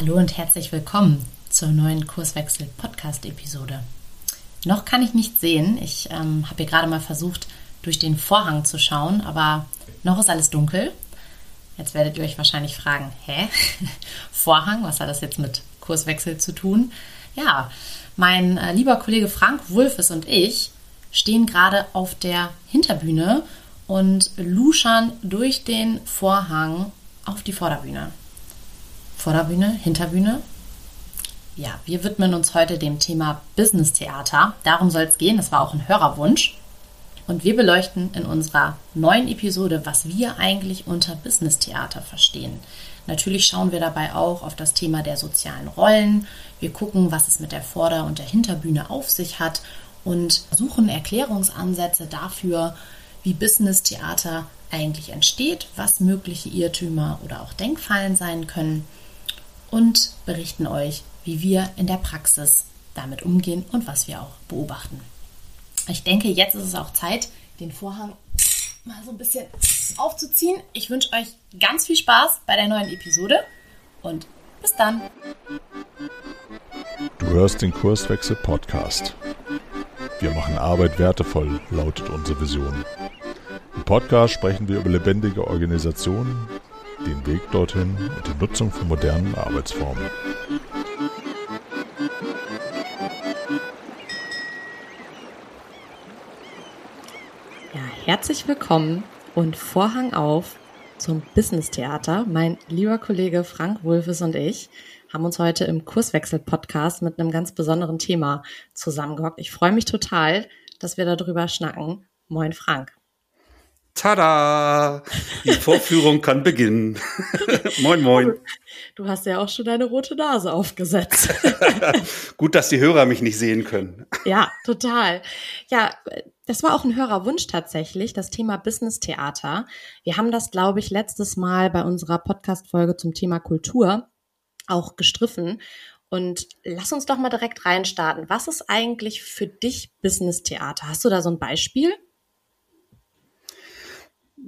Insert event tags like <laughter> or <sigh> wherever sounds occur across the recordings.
Hallo und herzlich willkommen zur neuen Kurswechsel-Podcast-Episode. Noch kann ich nicht sehen. Ich ähm, habe hier gerade mal versucht, durch den Vorhang zu schauen, aber noch ist alles dunkel. Jetzt werdet ihr euch wahrscheinlich fragen, hä? <laughs> Vorhang, was hat das jetzt mit Kurswechsel zu tun? Ja, mein äh, lieber Kollege Frank Wulfes und ich stehen gerade auf der Hinterbühne und luschern durch den Vorhang auf die Vorderbühne. Vorderbühne, Hinterbühne. Ja, wir widmen uns heute dem Thema Business Theater. Darum soll es gehen. Das war auch ein Hörerwunsch. Und wir beleuchten in unserer neuen Episode, was wir eigentlich unter Business Theater verstehen. Natürlich schauen wir dabei auch auf das Thema der sozialen Rollen. Wir gucken, was es mit der Vorder- und der Hinterbühne auf sich hat und suchen Erklärungsansätze dafür, wie Business Theater eigentlich entsteht, was mögliche Irrtümer oder auch Denkfallen sein können und berichten euch, wie wir in der Praxis damit umgehen und was wir auch beobachten. Ich denke, jetzt ist es auch Zeit, den Vorhang mal so ein bisschen aufzuziehen. Ich wünsche euch ganz viel Spaß bei der neuen Episode und bis dann. Du hörst den Kurswechsel Podcast. Wir machen Arbeit wertevoll, lautet unsere Vision. Im Podcast sprechen wir über lebendige Organisationen, den Weg dorthin und die Nutzung von modernen Arbeitsformen. Ja, herzlich willkommen und Vorhang auf zum Business Theater. Mein lieber Kollege Frank Wulfes und ich haben uns heute im Kurswechsel-Podcast mit einem ganz besonderen Thema zusammengehockt. Ich freue mich total, dass wir darüber schnacken. Moin, Frank. Tada! Die Vorführung kann beginnen. <laughs> moin, moin. Du hast ja auch schon deine rote Nase aufgesetzt. <laughs> Gut, dass die Hörer mich nicht sehen können. ja, total. Ja, das war auch ein Hörerwunsch tatsächlich, das Thema Business Theater. Wir haben das, glaube ich, letztes Mal bei unserer Podcast-Folge zum Thema Kultur auch gestriffen. Und lass uns doch mal direkt reinstarten. Was ist eigentlich für dich Business Theater? Hast du da so ein Beispiel?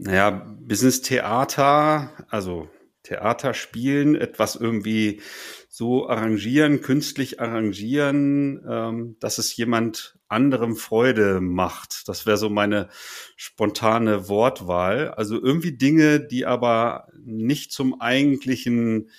Naja, Business Theater, also Theater spielen, etwas irgendwie so arrangieren, künstlich arrangieren, ähm, dass es jemand anderem Freude macht. Das wäre so meine spontane Wortwahl. Also irgendwie Dinge, die aber nicht zum eigentlichen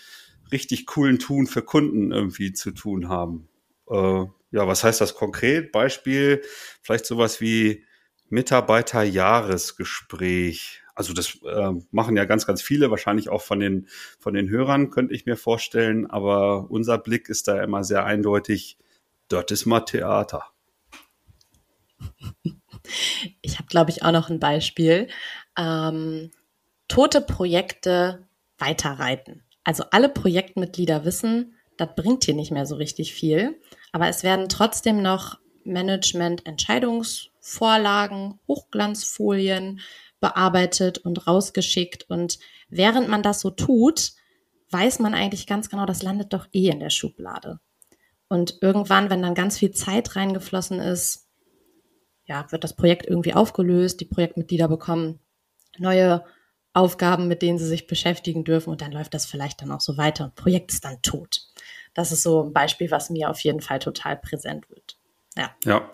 richtig coolen Tun für Kunden irgendwie zu tun haben. Äh, ja, was heißt das konkret? Beispiel, vielleicht sowas wie Mitarbeiterjahresgespräch. Also das äh, machen ja ganz, ganz viele, wahrscheinlich auch von den, von den Hörern, könnte ich mir vorstellen. Aber unser Blick ist da immer sehr eindeutig, dort ist mal Theater. <laughs> Ich habe, glaube ich, auch noch ein Beispiel. Ähm, tote Projekte weiterreiten. Also alle Projektmitglieder wissen, das bringt hier nicht mehr so richtig viel, aber es werden trotzdem noch Management-Entscheidungsvorlagen, Hochglanzfolien bearbeitet und rausgeschickt. Und während man das so tut, weiß man eigentlich ganz genau, das landet doch eh in der Schublade. Und irgendwann, wenn dann ganz viel Zeit reingeflossen ist, ja, wird das Projekt irgendwie aufgelöst, die Projektmitglieder bekommen neue Aufgaben, mit denen sie sich beschäftigen dürfen und dann läuft das vielleicht dann auch so weiter. Und Projekt ist dann tot. Das ist so ein Beispiel, was mir auf jeden Fall total präsent wird. Ja. Ja.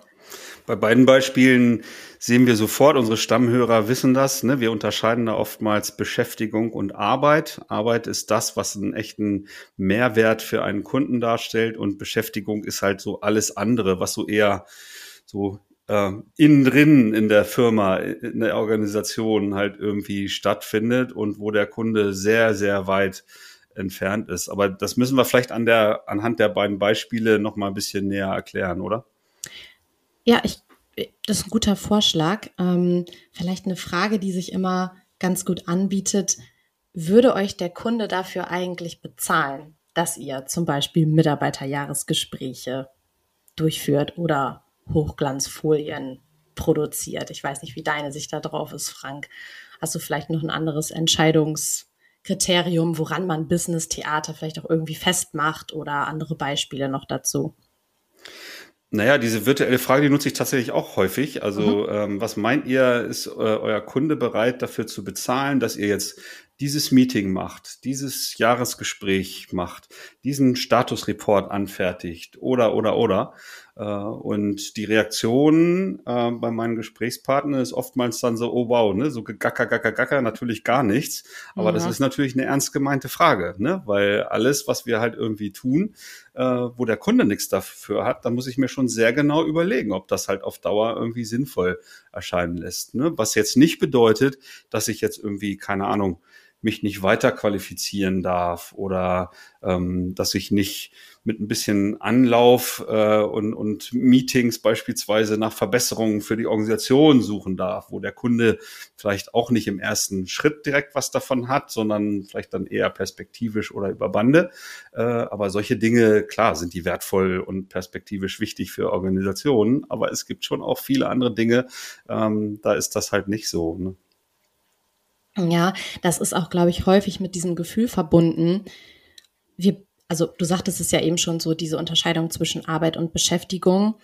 Bei beiden Beispielen sehen wir sofort, unsere Stammhörer wissen das. Ne? Wir unterscheiden da oftmals Beschäftigung und Arbeit. Arbeit ist das, was einen echten Mehrwert für einen Kunden darstellt und Beschäftigung ist halt so alles andere, was so eher so äh, innen drin in der Firma, in der Organisation halt irgendwie stattfindet und wo der Kunde sehr, sehr weit entfernt ist. Aber das müssen wir vielleicht an der, anhand der beiden Beispiele noch mal ein bisschen näher erklären, oder? Ja, ich, das ist ein guter Vorschlag. Ähm, vielleicht eine Frage, die sich immer ganz gut anbietet. Würde euch der Kunde dafür eigentlich bezahlen, dass ihr zum Beispiel Mitarbeiterjahresgespräche durchführt oder Hochglanzfolien produziert? Ich weiß nicht, wie deine Sicht da drauf ist, Frank. Hast du vielleicht noch ein anderes Entscheidungskriterium, woran man Business-Theater vielleicht auch irgendwie festmacht oder andere Beispiele noch dazu? Naja, diese virtuelle Frage, die nutze ich tatsächlich auch häufig. Also, mhm. ähm, was meint ihr, ist äh, euer Kunde bereit dafür zu bezahlen, dass ihr jetzt dieses Meeting macht, dieses Jahresgespräch macht, diesen Statusreport anfertigt oder, oder, oder. Äh, und die Reaktion äh, bei meinen Gesprächspartnern ist oftmals dann so, oh wow, ne, so gacker, gacker, gacker, natürlich gar nichts. Aber ja. das ist natürlich eine ernst gemeinte Frage, ne, weil alles, was wir halt irgendwie tun, äh, wo der Kunde nichts dafür hat, da muss ich mir schon sehr genau überlegen, ob das halt auf Dauer irgendwie sinnvoll erscheinen lässt. Ne? Was jetzt nicht bedeutet, dass ich jetzt irgendwie, keine Ahnung, mich nicht weiter qualifizieren darf oder ähm, dass ich nicht mit ein bisschen Anlauf äh, und, und Meetings beispielsweise nach Verbesserungen für die Organisation suchen darf, wo der Kunde vielleicht auch nicht im ersten Schritt direkt was davon hat, sondern vielleicht dann eher perspektivisch oder über Bande. Äh, aber solche Dinge, klar, sind die wertvoll und perspektivisch wichtig für Organisationen, aber es gibt schon auch viele andere Dinge, ähm, da ist das halt nicht so. Ne? Ja, das ist auch, glaube ich, häufig mit diesem Gefühl verbunden. Wir, also du sagtest es ja eben schon so, diese Unterscheidung zwischen Arbeit und Beschäftigung,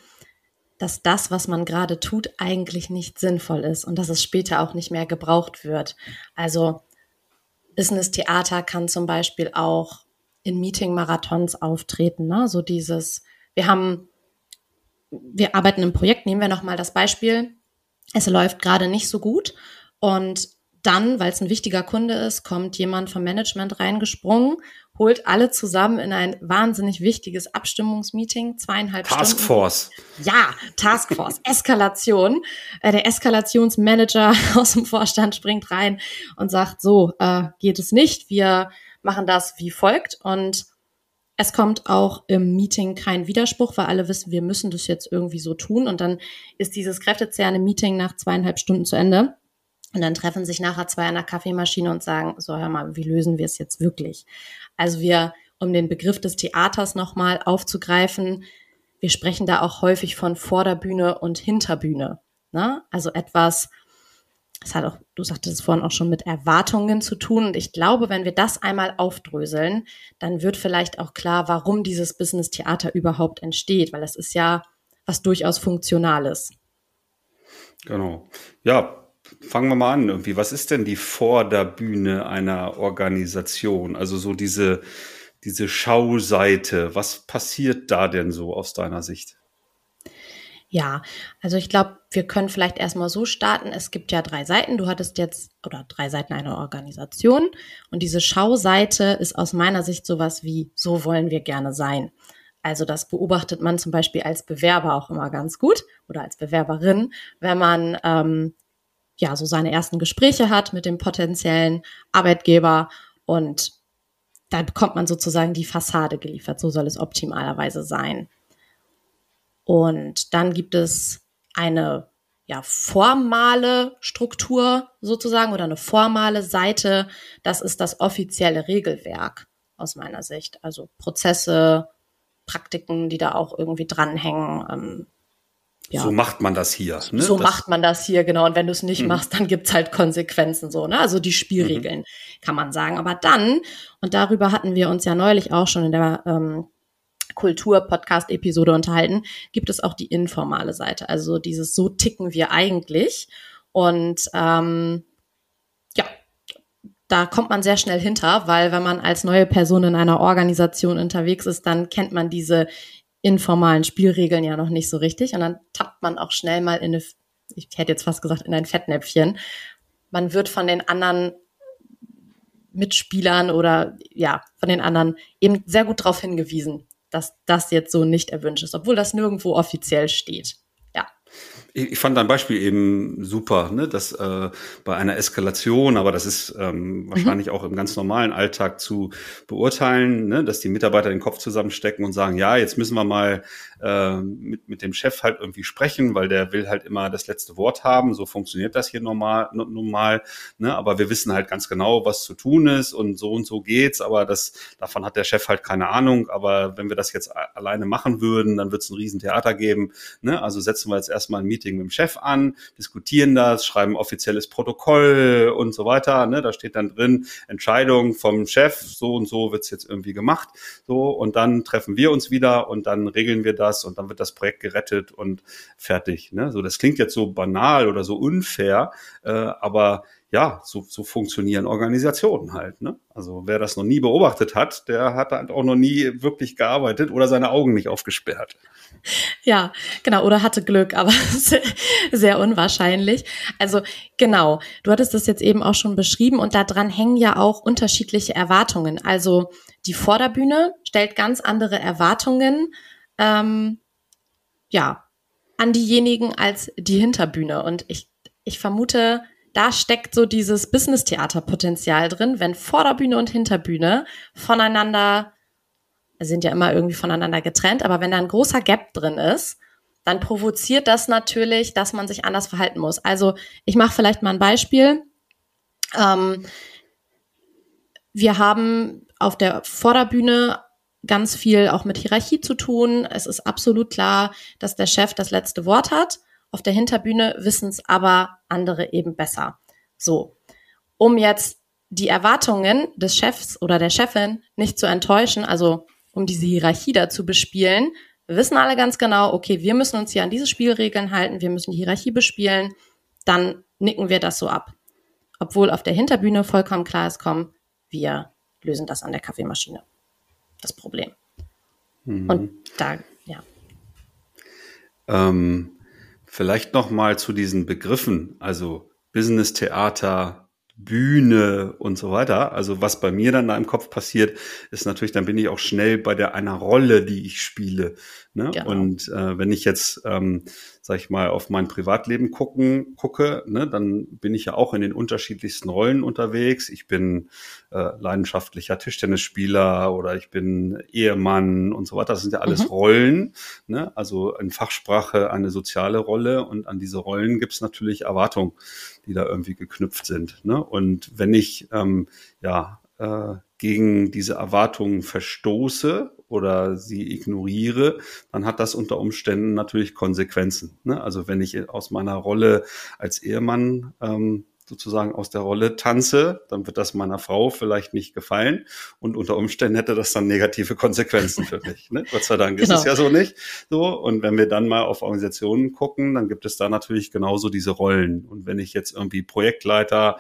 dass das, was man gerade tut, eigentlich nicht sinnvoll ist und dass es später auch nicht mehr gebraucht wird. Also Business Theater kann zum Beispiel auch in Meeting-Marathons auftreten. Ne? So dieses, wir haben, wir arbeiten im Projekt, nehmen wir nochmal das Beispiel, es läuft gerade nicht so gut und dann, weil es ein wichtiger Kunde ist, kommt jemand vom Management reingesprungen, holt alle zusammen in ein wahnsinnig wichtiges Abstimmungsmeeting, zweieinhalb Taskforce. Stunden. Ja, Taskforce, <laughs> Eskalation. Äh, der Eskalationsmanager <laughs> aus dem Vorstand springt rein und sagt, so äh, geht es nicht, wir machen das wie folgt und es kommt auch im Meeting kein Widerspruch, weil alle wissen, wir müssen das jetzt irgendwie so tun. Und dann ist dieses kräftezehrende Meeting nach zweieinhalb Stunden zu Ende. Und dann treffen sich nachher zwei an der Kaffeemaschine und sagen, so hör mal, wie lösen wir es jetzt wirklich? Also wir, um den Begriff des Theaters nochmal aufzugreifen, wir sprechen da auch häufig von Vorderbühne und Hinterbühne. Ne? Also etwas, das hat auch, du sagtest es vorhin auch schon mit Erwartungen zu tun. Und ich glaube, wenn wir das einmal aufdröseln, dann wird vielleicht auch klar, warum dieses Business Theater überhaupt entsteht, weil es ist ja was durchaus Funktionales. Genau. Ja, fangen wir mal an. Irgendwie, was ist denn die Vorderbühne einer Organisation? Also so diese, diese Schauseite. Was passiert da denn so aus deiner Sicht? Ja, also ich glaube, wir können vielleicht erstmal so starten. Es gibt ja drei Seiten. Du hattest jetzt, oder drei Seiten einer Organisation. Und diese Schauseite ist aus meiner Sicht sowas wie, so wollen wir gerne sein. Also das beobachtet man zum Beispiel als Bewerber auch immer ganz gut oder als Bewerberin, wenn man ähm, ja, so seine ersten Gespräche hat mit dem potenziellen Arbeitgeber und da bekommt man sozusagen die Fassade geliefert. So soll es optimalerweise sein. Und dann gibt es eine ja, formale Struktur sozusagen oder eine formale Seite. Das ist das offizielle Regelwerk aus meiner Sicht. Also Prozesse, Praktiken, die da auch irgendwie dranhängen, ähm, ja. So macht man das hier. Ne? So das macht man das hier, genau. Und wenn du es nicht mhm. machst, dann gibt's halt Konsequenzen so, ne? Also die Spielregeln, mhm. kann man sagen. Aber dann, und darüber hatten wir uns ja neulich auch schon in der ähm, Kultur-Podcast-Episode unterhalten, gibt es auch die informale Seite. Also dieses so ticken wir eigentlich. Und ähm, ja, da kommt man sehr schnell hinter, weil wenn man als neue Person in einer Organisation unterwegs ist, dann kennt man diese informalen Spielregeln ja noch nicht so richtig. Und dann tappt man auch schnell mal in eine, ich hätte jetzt fast gesagt, in ein Fettnäpfchen. Man wird von den anderen Mitspielern oder ja, von den anderen eben sehr gut darauf hingewiesen, dass das jetzt so nicht erwünscht ist, obwohl das nirgendwo offiziell steht. Ich fand dein Beispiel eben super, ne? dass äh, bei einer Eskalation, aber das ist ähm, wahrscheinlich mhm. auch im ganz normalen Alltag zu beurteilen, ne? dass die Mitarbeiter den Kopf zusammenstecken und sagen, ja, jetzt müssen wir mal äh, mit, mit dem Chef halt irgendwie sprechen, weil der will halt immer das letzte Wort haben. So funktioniert das hier normal, normal. Ne? Aber wir wissen halt ganz genau, was zu tun ist und so und so geht's. Aber das, davon hat der Chef halt keine Ahnung. Aber wenn wir das jetzt alleine machen würden, dann wird es ein Riesentheater geben. Ne? Also setzen wir jetzt erstmal ein Meeting mit dem Chef an, diskutieren das, schreiben offizielles Protokoll und so weiter. Ne? Da steht dann drin, Entscheidung vom Chef, so und so wird's jetzt irgendwie gemacht. So, und dann treffen wir uns wieder und dann regeln wir das das und dann wird das Projekt gerettet und fertig. Ne? So, das klingt jetzt so banal oder so unfair, äh, aber ja, so, so funktionieren Organisationen halt. Ne? Also wer das noch nie beobachtet hat, der hat halt auch noch nie wirklich gearbeitet oder seine Augen nicht aufgesperrt. Ja, genau, oder hatte Glück, aber <laughs> sehr unwahrscheinlich. Also genau, du hattest das jetzt eben auch schon beschrieben und daran hängen ja auch unterschiedliche Erwartungen. Also die Vorderbühne stellt ganz andere Erwartungen, ähm, ja, an diejenigen als die Hinterbühne. Und ich, ich vermute, da steckt so dieses Business-Theater-Potenzial drin, wenn Vorderbühne und Hinterbühne voneinander sind ja immer irgendwie voneinander getrennt, aber wenn da ein großer Gap drin ist, dann provoziert das natürlich, dass man sich anders verhalten muss. Also ich mache vielleicht mal ein Beispiel. Ähm, wir haben auf der Vorderbühne ganz viel auch mit Hierarchie zu tun. Es ist absolut klar, dass der Chef das letzte Wort hat. Auf der Hinterbühne wissen es aber andere eben besser. So, um jetzt die Erwartungen des Chefs oder der Chefin nicht zu enttäuschen, also um diese Hierarchie da zu bespielen, wissen alle ganz genau, okay, wir müssen uns hier an diese Spielregeln halten, wir müssen die Hierarchie bespielen, dann nicken wir das so ab. Obwohl auf der Hinterbühne vollkommen klar ist, komm, wir lösen das an der Kaffeemaschine. Das Problem. Mhm. Und da, ja. Ähm, vielleicht noch mal zu diesen Begriffen, also Business Theater, Bühne und so weiter. Also was bei mir dann da im Kopf passiert, ist natürlich, dann bin ich auch schnell bei der einer Rolle, die ich spiele. Ne? Genau. Und äh, wenn ich jetzt, ähm, sag ich mal, auf mein Privatleben gucken, gucke, ne, dann bin ich ja auch in den unterschiedlichsten Rollen unterwegs. Ich bin äh, leidenschaftlicher Tischtennisspieler oder ich bin Ehemann und so weiter. Das sind ja alles mhm. Rollen. Ne? Also in Fachsprache eine soziale Rolle und an diese Rollen gibt es natürlich Erwartungen die da irgendwie geknüpft sind. Ne? Und wenn ich ähm, ja äh, gegen diese Erwartungen verstoße oder sie ignoriere, dann hat das unter Umständen natürlich Konsequenzen. Ne? Also wenn ich aus meiner Rolle als Ehemann ähm, sozusagen aus der Rolle tanze, dann wird das meiner Frau vielleicht nicht gefallen und unter Umständen hätte das dann negative Konsequenzen für mich. Ne? Gott sei Dank genau. ist es ja so nicht. So und wenn wir dann mal auf Organisationen gucken, dann gibt es da natürlich genauso diese Rollen. Und wenn ich jetzt irgendwie Projektleiter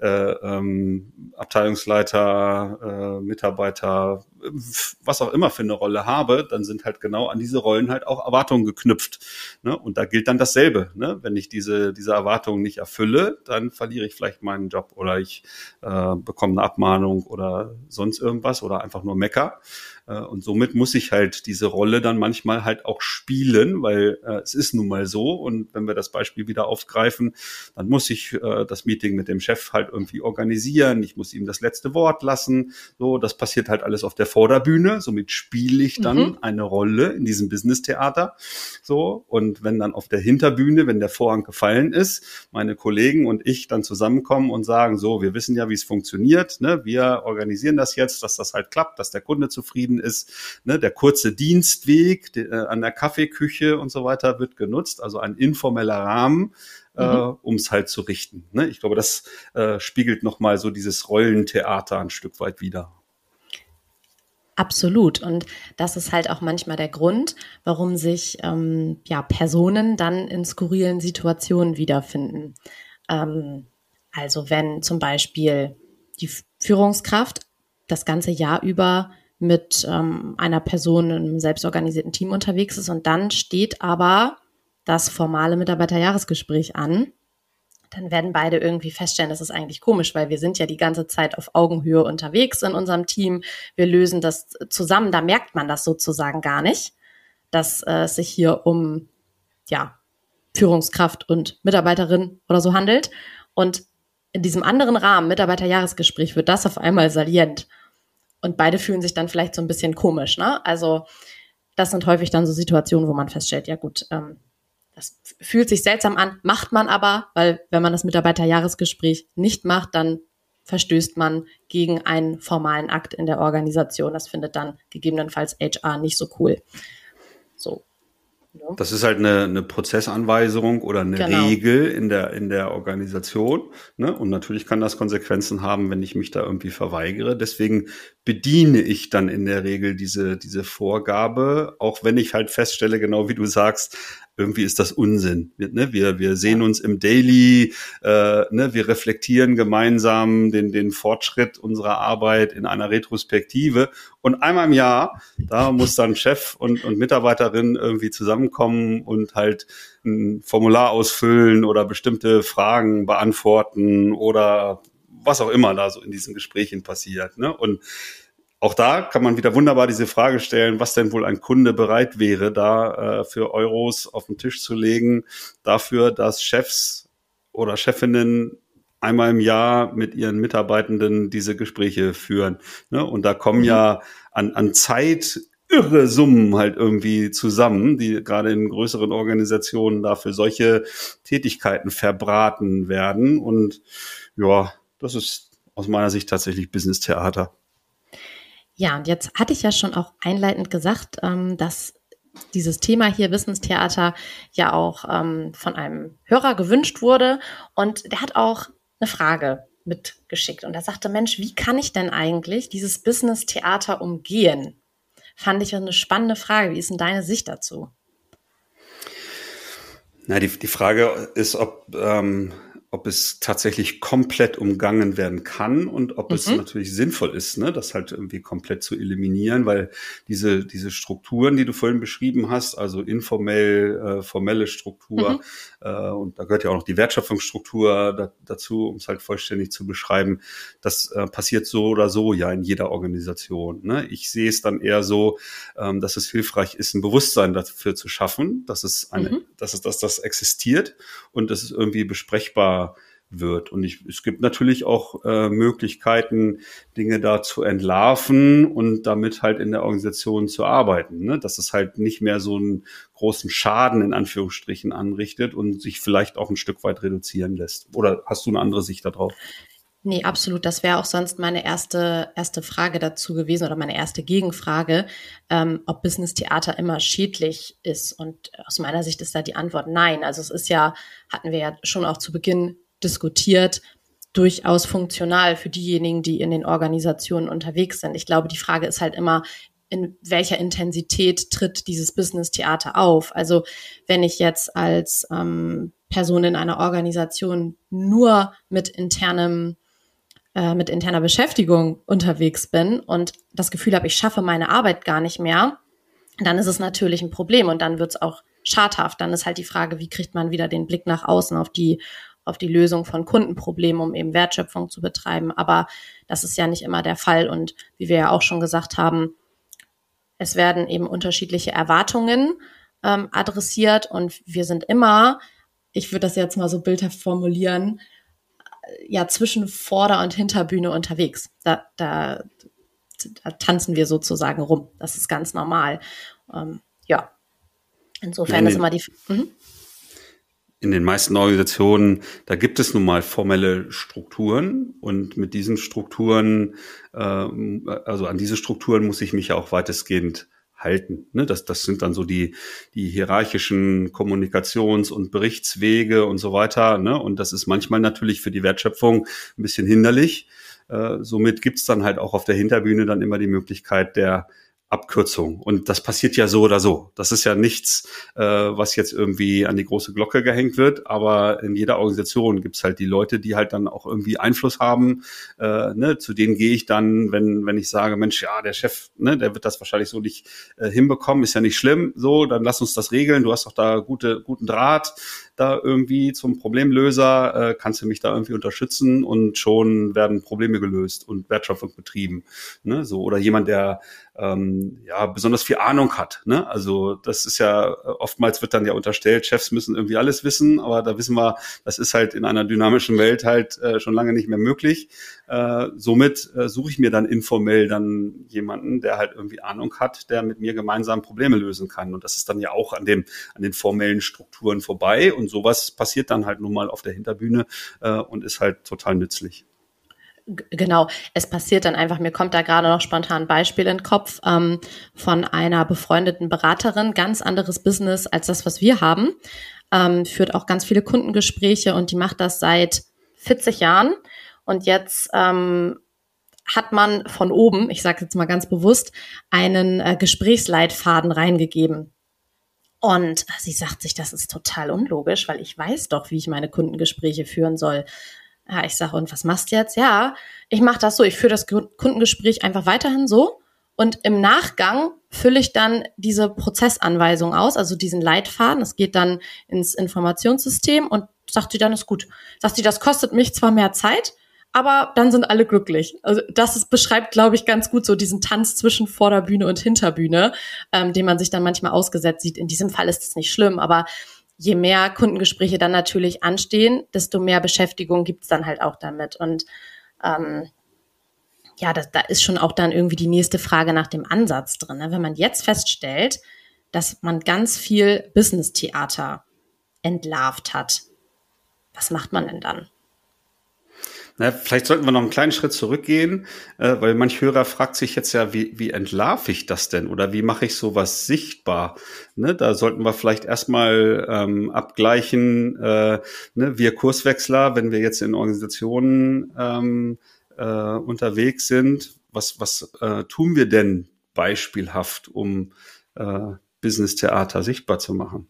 ähm, Abteilungsleiter, äh, Mitarbeiter, was auch immer für eine Rolle habe, dann sind halt genau an diese Rollen halt auch Erwartungen geknüpft. Ne? Und da gilt dann dasselbe. Ne? Wenn ich diese, diese Erwartungen nicht erfülle, dann verliere ich vielleicht meinen Job oder ich äh, bekomme eine Abmahnung oder sonst irgendwas oder einfach nur Mecker. Äh, und somit muss ich halt diese Rolle dann manchmal halt auch spielen, weil äh, es ist nun mal so. Und wenn wir das Beispiel wieder aufgreifen, dann muss ich äh, das Meeting mit dem Chef halt irgendwie organisieren. Ich muss ihm das letzte Wort lassen. So, das passiert halt alles auf der Vorderbühne. Somit spiele ich dann mhm. eine Rolle in diesem Business-Theater. So, und wenn dann auf der Hinterbühne, wenn der Vorhang gefallen ist, meine Kollegen und ich dann zusammenkommen und sagen, so, wir wissen ja, wie es funktioniert. Ne? Wir organisieren das jetzt, dass das halt klappt, dass der Kunde zufrieden ist. Ne, der kurze Dienstweg die, äh, an der Kaffeeküche und so weiter wird genutzt, also ein informeller Rahmen, mhm. äh, um es halt zu richten. Ne? Ich glaube, das äh, spiegelt nochmal so dieses Rollentheater ein Stück weit wieder. Absolut. Und das ist halt auch manchmal der Grund, warum sich ähm, ja, Personen dann in skurrilen Situationen wiederfinden. Ähm, also wenn zum Beispiel die Führungskraft das ganze Jahr über mit ähm, einer Person in einem selbstorganisierten Team unterwegs ist und dann steht aber das formale Mitarbeiterjahresgespräch an, dann werden beide irgendwie feststellen, das ist eigentlich komisch, weil wir sind ja die ganze Zeit auf Augenhöhe unterwegs in unserem Team. Wir lösen das zusammen. Da merkt man das sozusagen gar nicht, dass äh, es sich hier um ja, Führungskraft und Mitarbeiterin oder so handelt. Und in diesem anderen Rahmen, Mitarbeiterjahresgespräch, wird das auf einmal salient. Und beide fühlen sich dann vielleicht so ein bisschen komisch. Ne? Also das sind häufig dann so Situationen, wo man feststellt, ja gut, ähm, das fühlt sich seltsam an, macht man aber, weil wenn man das Mitarbeiterjahresgespräch nicht macht, dann verstößt man gegen einen formalen Akt in der Organisation. Das findet dann gegebenenfalls HR nicht so cool. So. Ne? Das ist halt eine, eine Prozessanweisung oder eine genau. Regel in der, in der Organisation. Ne? Und natürlich kann das Konsequenzen haben, wenn ich mich da irgendwie verweigere. Deswegen bediene ich dann in der Regel diese, diese Vorgabe, auch wenn ich halt feststelle, genau wie du sagst, irgendwie ist das Unsinn. Wir, ne, wir, wir sehen uns im Daily, äh, ne, wir reflektieren gemeinsam den, den Fortschritt unserer Arbeit in einer Retrospektive. Und einmal im Jahr, da muss dann Chef und, und Mitarbeiterin irgendwie zusammenkommen und halt ein Formular ausfüllen oder bestimmte Fragen beantworten oder was auch immer da so in diesen Gesprächen passiert. Ne? Und auch da kann man wieder wunderbar diese Frage stellen, was denn wohl ein Kunde bereit wäre, da äh, für Euros auf den Tisch zu legen, dafür, dass Chefs oder Chefinnen einmal im Jahr mit ihren Mitarbeitenden diese Gespräche führen. Ne? Und da kommen mhm. ja an, an Zeit irre Summen halt irgendwie zusammen, die gerade in größeren Organisationen dafür solche Tätigkeiten verbraten werden. Und ja, das ist aus meiner Sicht tatsächlich Business-Theater. Ja, und jetzt hatte ich ja schon auch einleitend gesagt, ähm, dass dieses Thema hier Wissenstheater ja auch ähm, von einem Hörer gewünscht wurde. Und der hat auch eine Frage mitgeschickt. Und er sagte, Mensch, wie kann ich denn eigentlich dieses Business-Theater umgehen? Fand ich eine spannende Frage. Wie ist denn deine Sicht dazu? Na, die, die Frage ist, ob ähm, ob es tatsächlich komplett umgangen werden kann und ob mhm. es natürlich sinnvoll ist, ne, das halt irgendwie komplett zu eliminieren, weil diese, diese Strukturen, die du vorhin beschrieben hast, also informell, äh, formelle Struktur, mhm. äh, und da gehört ja auch noch die Wertschöpfungsstruktur da, dazu, um es halt vollständig zu beschreiben, das äh, passiert so oder so ja in jeder Organisation. Ne? Ich sehe es dann eher so, ähm, dass es hilfreich ist, ein Bewusstsein dafür zu schaffen, dass es eine, mhm. dass es, dass das existiert und dass es irgendwie besprechbar wird. Und ich, es gibt natürlich auch äh, Möglichkeiten, Dinge da zu entlarven und damit halt in der Organisation zu arbeiten. Ne? Dass es halt nicht mehr so einen großen Schaden in Anführungsstrichen anrichtet und sich vielleicht auch ein Stück weit reduzieren lässt. Oder hast du eine andere Sicht darauf? Nee, absolut. Das wäre auch sonst meine erste, erste Frage dazu gewesen oder meine erste Gegenfrage, ähm, ob Business Theater immer schädlich ist. Und aus meiner Sicht ist da die Antwort nein. Also es ist ja, hatten wir ja schon auch zu Beginn diskutiert, durchaus funktional für diejenigen, die in den Organisationen unterwegs sind. Ich glaube, die Frage ist halt immer, in welcher Intensität tritt dieses Business-Theater auf? Also wenn ich jetzt als ähm, Person in einer Organisation nur mit internem äh, mit interner Beschäftigung unterwegs bin und das Gefühl habe, ich schaffe meine Arbeit gar nicht mehr, dann ist es natürlich ein Problem und dann wird es auch schadhaft. Dann ist halt die Frage, wie kriegt man wieder den Blick nach außen auf die auf die Lösung von Kundenproblemen, um eben Wertschöpfung zu betreiben. Aber das ist ja nicht immer der Fall. Und wie wir ja auch schon gesagt haben, es werden eben unterschiedliche Erwartungen ähm, adressiert und wir sind immer, ich würde das jetzt mal so bildhaft formulieren, ja zwischen Vorder- und Hinterbühne unterwegs. Da, da, da tanzen wir sozusagen rum. Das ist ganz normal. Ähm, ja. Insofern ist immer die. Mhm in den meisten Organisationen, da gibt es nun mal formelle Strukturen und mit diesen Strukturen, äh, also an diese Strukturen muss ich mich ja auch weitestgehend halten. Ne? Das, das sind dann so die, die hierarchischen Kommunikations- und Berichtswege und so weiter. Ne? Und das ist manchmal natürlich für die Wertschöpfung ein bisschen hinderlich. Äh, somit gibt's dann halt auch auf der Hinterbühne dann immer die Möglichkeit der Abkürzung. Und das passiert ja so oder so. Das ist ja nichts, äh, was jetzt irgendwie an die große Glocke gehängt wird, aber in jeder Organisation gibt's halt die Leute, die halt dann auch irgendwie Einfluss haben. Äh, ne? Zu denen gehe ich dann, wenn, wenn ich sage, Mensch, ja, der Chef, ne, der wird das wahrscheinlich so nicht äh, hinbekommen, ist ja nicht schlimm, so, dann lass uns das regeln. Du hast doch da gute, guten Draht da irgendwie zum Problemlöser, äh, kannst du mich da irgendwie unterstützen und schon werden Probleme gelöst und Wertschöpfung betrieben. Ne? So, oder jemand, der ähm, ja besonders viel Ahnung hat. Ne? Also das ist ja, oftmals wird dann ja unterstellt, Chefs müssen irgendwie alles wissen, aber da wissen wir, das ist halt in einer dynamischen Welt halt äh, schon lange nicht mehr möglich. Äh, somit äh, suche ich mir dann informell dann jemanden, der halt irgendwie Ahnung hat, der mit mir gemeinsam Probleme lösen kann. Und das ist dann ja auch an dem, an den formellen Strukturen vorbei. Und sowas passiert dann halt nun mal auf der Hinterbühne äh, und ist halt total nützlich. Genau, es passiert dann einfach, mir kommt da gerade noch spontan ein Beispiel in den Kopf ähm, von einer befreundeten Beraterin, ganz anderes Business als das, was wir haben, ähm, führt auch ganz viele Kundengespräche und die macht das seit 40 Jahren und jetzt ähm, hat man von oben, ich sage jetzt mal ganz bewusst, einen äh, Gesprächsleitfaden reingegeben. Und sie sagt sich, das ist total unlogisch, weil ich weiß doch, wie ich meine Kundengespräche führen soll. Ja, ich sage, und was machst du jetzt? Ja, ich mache das so, ich führe das Kundengespräch einfach weiterhin so und im Nachgang fülle ich dann diese Prozessanweisung aus, also diesen Leitfaden. Es geht dann ins Informationssystem und sagt sie dann, ist gut. Sagt sie, das kostet mich zwar mehr Zeit, aber dann sind alle glücklich. Also das ist, beschreibt, glaube ich, ganz gut so diesen Tanz zwischen Vorderbühne und Hinterbühne, ähm, den man sich dann manchmal ausgesetzt sieht. In diesem Fall ist es nicht schlimm, aber je mehr Kundengespräche dann natürlich anstehen, desto mehr Beschäftigung gibt's dann halt auch damit. Und ähm, ja, das, da ist schon auch dann irgendwie die nächste Frage nach dem Ansatz drin. Ne? Wenn man jetzt feststellt, dass man ganz viel Business-Theater entlarvt hat, was macht man denn dann? Na, vielleicht sollten wir noch einen kleinen Schritt zurückgehen, äh, weil manch Hörer fragt sich jetzt ja, wie, wie entlarve ich das denn oder wie mache ich sowas sichtbar? Ne, da sollten wir vielleicht erstmal ähm, abgleichen, äh, ne, wir Kurswechsler, wenn wir jetzt in Organisationen ähm, äh, unterwegs sind, was, was äh, tun wir denn beispielhaft, um äh, Business-Theater sichtbar zu machen?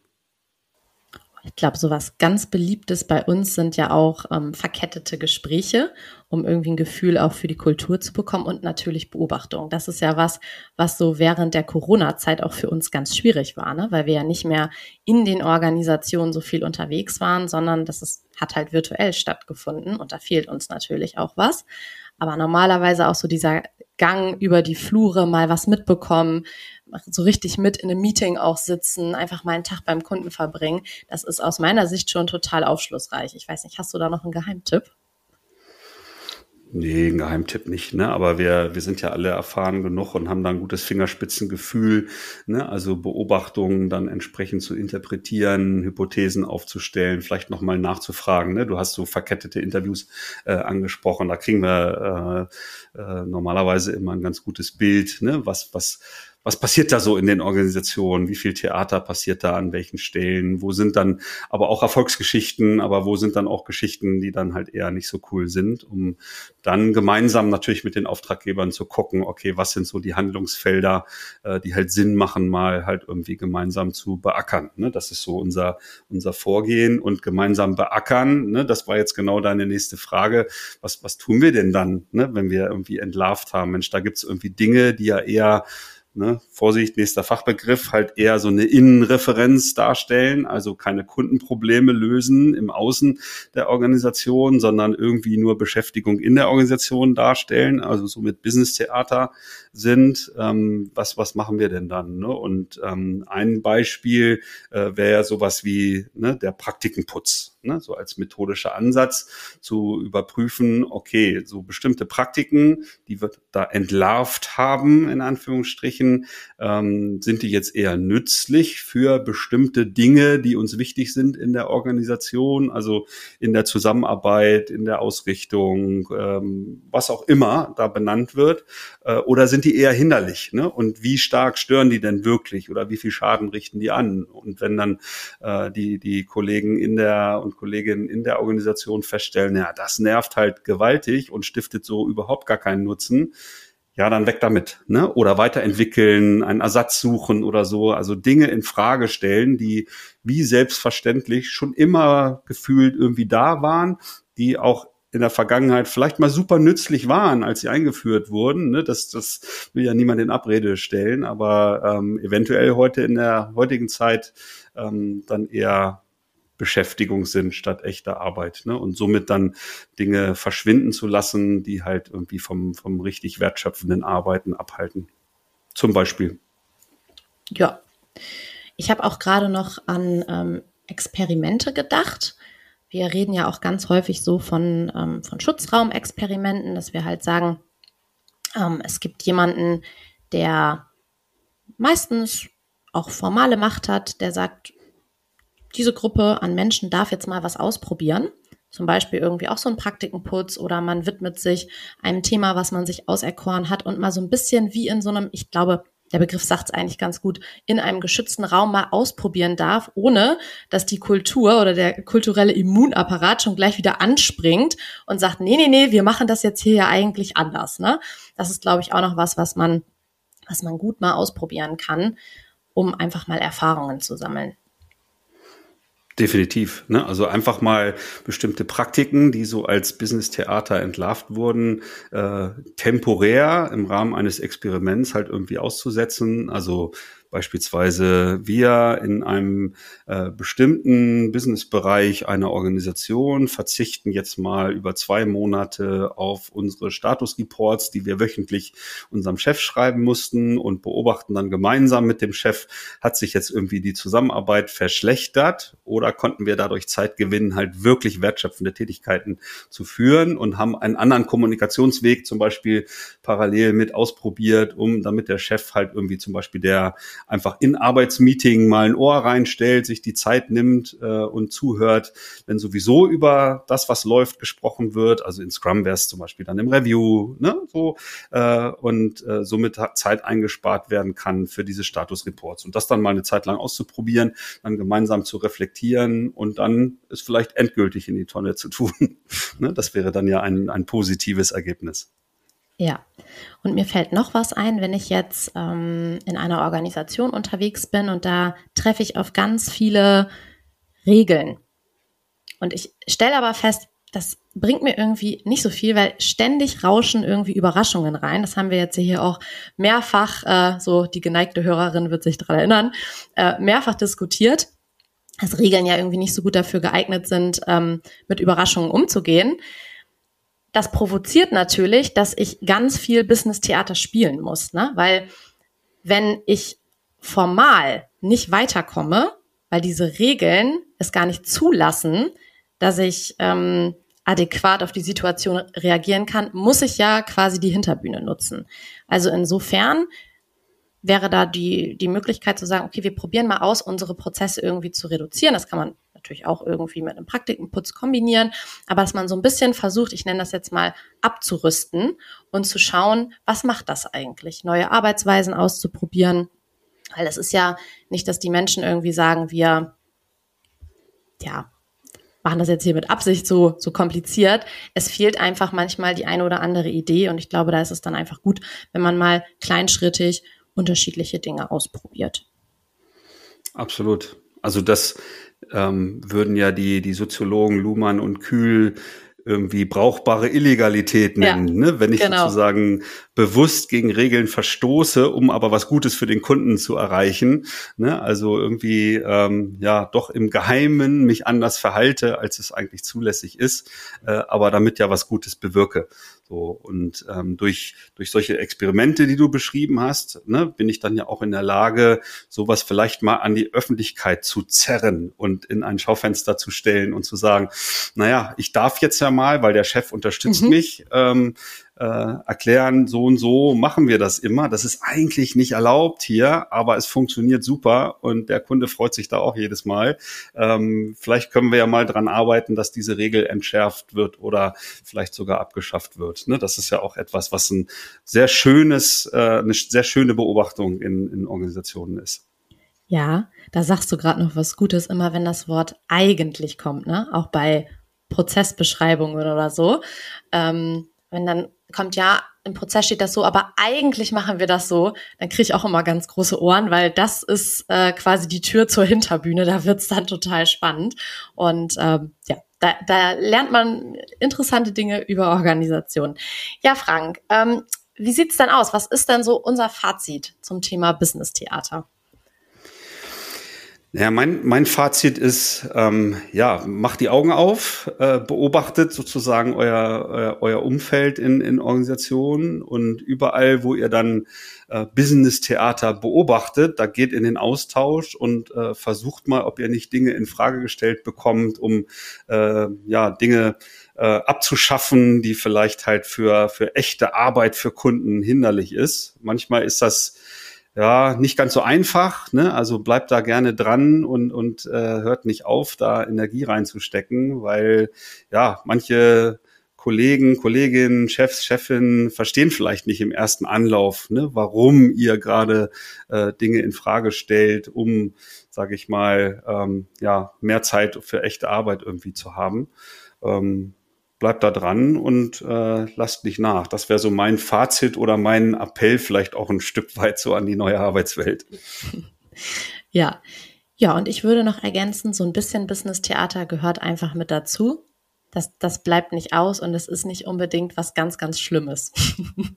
Ich glaube, so was ganz Beliebtes bei uns sind ja auch ähm, verkettete Gespräche, um irgendwie ein Gefühl auch für die Kultur zu bekommen und natürlich Beobachtung. Das ist ja was, was so während der Corona-Zeit auch für uns ganz schwierig war, ne? weil wir ja nicht mehr in den Organisationen so viel unterwegs waren, sondern das ist, hat halt virtuell stattgefunden und da fehlt uns natürlich auch was. Aber normalerweise auch so dieser Gang über die Flure, mal was mitbekommen, so richtig mit in einem Meeting auch sitzen, einfach mal einen Tag beim Kunden verbringen. Das ist aus meiner Sicht schon total aufschlussreich. Ich weiß nicht, hast du da noch einen Geheimtipp? Nee, ein Geheimtipp nicht, ne? Aber wir, wir sind ja alle erfahren genug und haben da ein gutes Fingerspitzengefühl, ne? Also Beobachtungen dann entsprechend zu interpretieren, Hypothesen aufzustellen, vielleicht nochmal nachzufragen, ne? Du hast so verkettete Interviews äh, angesprochen, da kriegen wir äh, äh, normalerweise immer ein ganz gutes Bild, ne? Was, was, was passiert da so in den Organisationen? Wie viel Theater passiert da an welchen Stellen? Wo sind dann aber auch Erfolgsgeschichten, aber wo sind dann auch Geschichten, die dann halt eher nicht so cool sind, um dann gemeinsam natürlich mit den Auftraggebern zu gucken, okay, was sind so die Handlungsfelder, äh, die halt Sinn machen, mal halt irgendwie gemeinsam zu beackern. Ne? Das ist so unser, unser Vorgehen und gemeinsam beackern. Ne? Das war jetzt genau deine nächste Frage. Was, was tun wir denn dann, ne? wenn wir irgendwie entlarvt haben? Mensch, da gibt's irgendwie Dinge, die ja eher ne, Vorsicht, nächster Fachbegriff, halt eher so eine Innenreferenz darstellen, also keine Kundenprobleme lösen im Außen der Organisation, sondern irgendwie nur Beschäftigung in der Organisation darstellen, also so mit Business-Theater sind. Ähm, was, was machen wir denn dann? Ne? Und ähm, ein Beispiel äh, wäre ja sowas wie ne, der Praktikenputz ne, so als methodischer Ansatz zu überprüfen, okay, so bestimmte Praktiken, die wir da entlarvt haben, in Anführungsstrichen, ähm, sind die jetzt eher nützlich für bestimmte Dinge, die uns wichtig sind in der Organisation, also in der Zusammenarbeit, in der Ausrichtung, ähm, was auch immer da benannt wird, äh, oder sind die eher hinderlich? Ne? Und wie stark stören die denn wirklich oder wie viel Schaden richten die an? Und wenn dann äh, die, die Kollegen in der und Kolleginnen in der Organisation feststellen, ja, das nervt halt gewaltig und stiftet so überhaupt gar keinen Nutzen, ja, dann weg damit, ne? Oder weiterentwickeln, einen Ersatz suchen oder so. Also Dinge in Frage stellen, die wie selbstverständlich schon immer gefühlt irgendwie da waren, die auch in der Vergangenheit vielleicht mal super nützlich waren, als sie eingeführt wurden. Ne? Das, das will ja niemand in Abrede stellen, aber ähm, eventuell heute in der heutigen Zeit ähm, dann eher Beschäftigung sind statt echter Arbeit. Ne? Und somit dann Dinge verschwinden zu lassen, die halt irgendwie vom, vom richtig wertschöpfenden Arbeiten abhalten. Zum Beispiel. Ja. Ich habe auch gerade noch an ähm, Experimente gedacht. Wir reden ja auch ganz häufig so von, ähm, von Schutzraumexperimenten, dass wir halt sagen, ähm, es gibt jemanden, der meistens auch formale Macht hat, der sagt, diese Gruppe an Menschen darf jetzt mal was ausprobieren. Zum Beispiel irgendwie auch so ein Praktikenputz oder man widmet sich einem Thema, was man sich auserkoren hat und mal so ein bisschen wie in so einem, ich glaube, der Begriff sagt es eigentlich ganz gut, in einem geschützten Raum mal ausprobieren darf, ohne dass die Kultur oder der kulturelle Immunapparat schon gleich wieder anspringt und sagt, nee, nee, nee, wir machen das jetzt hier ja eigentlich anders. Ne? Das ist, glaube ich, auch noch was, was man, was man gut mal ausprobieren kann. um einfach mal Erfahrungen zu sammeln. Definitiv. Ne? Also einfach mal bestimmte Praktiken, die so als Business-Theater entlarvt wurden, äh, temporär im Rahmen eines Experiments halt irgendwie auszusetzen. Also beispielsweise wir in einem äh, bestimmten Businessbereich einer Organisation verzichten jetzt mal über zwei Monate auf unsere Statusreports, die wir wöchentlich unserem Chef schreiben mussten und beobachten dann gemeinsam mit dem Chef, hat sich jetzt irgendwie die Zusammenarbeit verschlechtert oder konnten wir dadurch Zeit gewinnen, halt wirklich wertschöpfende Tätigkeiten zu führen und haben einen anderen Kommunikationsweg zum Beispiel parallel mit ausprobiert, um damit der Chef halt irgendwie zum Beispiel der einfach in Arbeitsmeeting mal ein Ohr reinstellt, sich die Zeit nimmt äh, und zuhört, wenn sowieso über das, was läuft, gesprochen wird. Also in Scrum wäre es zum Beispiel dann im Review, ne, so äh, und äh, somit Zeit eingespart werden kann für diese Statusreports und das dann mal eine Zeit lang auszuprobieren, dann gemeinsam zu reflektieren und dann es vielleicht endgültig in die Tonne zu tun. <laughs> ne, das wäre dann ja ein, ein positives Ergebnis. Ja, und mir fällt noch was ein, wenn ich jetzt ähm, in einer Organisation unterwegs bin und da treffe ich auf ganz viele Regeln. Und ich stelle aber fest, das bringt mir irgendwie nicht so viel, weil ständig rauschen irgendwie Überraschungen rein. Das haben wir jetzt hier auch mehrfach, äh, so die geneigte Hörerin wird sich daran erinnern, äh, mehrfach diskutiert, dass Regeln ja irgendwie nicht so gut dafür geeignet sind, ähm, mit Überraschungen umzugehen das provoziert natürlich, dass ich ganz viel Business-Theater spielen muss, ne? weil wenn ich formal nicht weiterkomme, weil diese Regeln es gar nicht zulassen, dass ich ähm, adäquat auf die Situation reagieren kann, muss ich ja quasi die Hinterbühne nutzen. Also insofern wäre da die, die Möglichkeit zu sagen, okay, wir probieren mal aus, unsere Prozesse irgendwie zu reduzieren. Das kann man natürlich auch irgendwie mit einem Praktikenputz kombinieren, aber dass man so ein bisschen versucht, ich nenne das jetzt mal abzurüsten und zu schauen, was macht das eigentlich? Neue Arbeitsweisen auszuprobieren, weil es ist ja nicht, dass die Menschen irgendwie sagen, wir, ja, machen das jetzt hier mit Absicht so, so kompliziert. Es fehlt einfach manchmal die eine oder andere Idee und ich glaube, da ist es dann einfach gut, wenn man mal kleinschrittig unterschiedliche Dinge ausprobiert. Absolut. Also das ähm, würden ja die, die Soziologen Luhmann und Kühl irgendwie brauchbare Illegalität nennen, ja, ne? wenn ich genau. sozusagen bewusst gegen Regeln verstoße, um aber was Gutes für den Kunden zu erreichen. Ne? Also irgendwie ähm, ja doch im Geheimen mich anders verhalte, als es eigentlich zulässig ist, äh, aber damit ja was Gutes bewirke. So, und ähm, durch, durch solche Experimente, die du beschrieben hast, ne, bin ich dann ja auch in der Lage, sowas vielleicht mal an die Öffentlichkeit zu zerren und in ein Schaufenster zu stellen und zu sagen, naja, ich darf jetzt ja mal, weil der Chef unterstützt mhm. mich, ähm, äh, erklären, so und so machen wir das immer. Das ist eigentlich nicht erlaubt hier, aber es funktioniert super und der Kunde freut sich da auch jedes Mal. Ähm, vielleicht können wir ja mal dran arbeiten, dass diese Regel entschärft wird oder vielleicht sogar abgeschafft wird. Ne? Das ist ja auch etwas, was ein sehr schönes, äh, eine sehr schöne Beobachtung in, in Organisationen ist. Ja, da sagst du gerade noch was Gutes, immer wenn das Wort eigentlich kommt, ne? Auch bei Prozessbeschreibungen oder so. Ähm, wenn dann kommt, ja, im Prozess steht das so, aber eigentlich machen wir das so, dann kriege ich auch immer ganz große Ohren, weil das ist äh, quasi die Tür zur Hinterbühne, da wird's dann total spannend. Und ähm, ja, da, da lernt man interessante Dinge über Organisation. Ja, Frank, ähm, wie sieht's denn aus? Was ist denn so unser Fazit zum Thema Business Theater? Ja, mein, mein Fazit ist, ähm, ja, macht die Augen auf, äh, beobachtet sozusagen euer, euer, euer Umfeld in, in Organisationen und überall, wo ihr dann äh, Business-Theater beobachtet, da geht in den Austausch und äh, versucht mal, ob ihr nicht Dinge in Frage gestellt bekommt, um äh, ja Dinge äh, abzuschaffen, die vielleicht halt für, für echte Arbeit für Kunden hinderlich ist. Manchmal ist das ja, nicht ganz so einfach. Ne? Also bleibt da gerne dran und, und äh, hört nicht auf, da Energie reinzustecken, weil ja, manche Kollegen, Kolleginnen, Chefs, Chefinnen verstehen vielleicht nicht im ersten Anlauf, ne, warum ihr gerade äh, Dinge in Frage stellt, um, sage ich mal, ähm, ja, mehr Zeit für echte Arbeit irgendwie zu haben. Ähm, bleibt da dran und äh, lasst nicht nach. Das wäre so mein Fazit oder mein Appell vielleicht auch ein Stück weit so an die neue Arbeitswelt. <laughs> ja. Ja, und ich würde noch ergänzen, so ein bisschen Business-Theater gehört einfach mit dazu. Das, das bleibt nicht aus und es ist nicht unbedingt was ganz, ganz Schlimmes.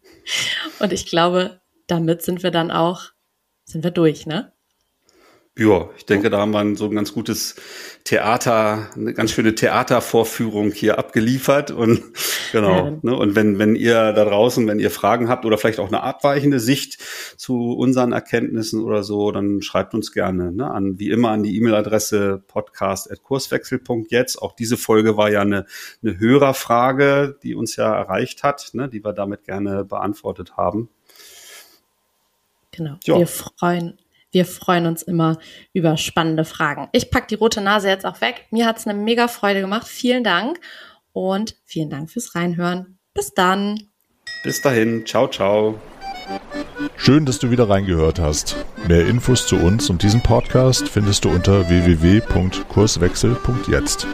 <laughs> und ich glaube, damit sind wir dann auch, sind wir durch, ne? Ja, ich denke, da haben wir so ein ganz gutes Theater, eine ganz schöne Theatervorführung hier abgeliefert. Und <laughs> genau. Ja. Ne, und wenn, wenn ihr da draußen, wenn ihr Fragen habt oder vielleicht auch eine abweichende Sicht zu unseren Erkenntnissen oder so, dann schreibt uns gerne ne, an, wie immer, an die E-Mail-Adresse podcast.kurswechsel.jetzt. Auch diese Folge war ja eine, eine Hörerfrage, die uns ja erreicht hat, ne, die wir damit gerne beantwortet haben. Genau. Ja. Wir freuen wir freuen uns immer über spannende Fragen. Ich packe die rote Nase jetzt auch weg. Mir hat es eine mega Freude gemacht. Vielen Dank und vielen Dank fürs Reinhören. Bis dann. Bis dahin. Ciao, ciao. Schön, dass du wieder reingehört hast. Mehr Infos zu uns und diesem Podcast findest du unter www.kurswechsel.jetzt.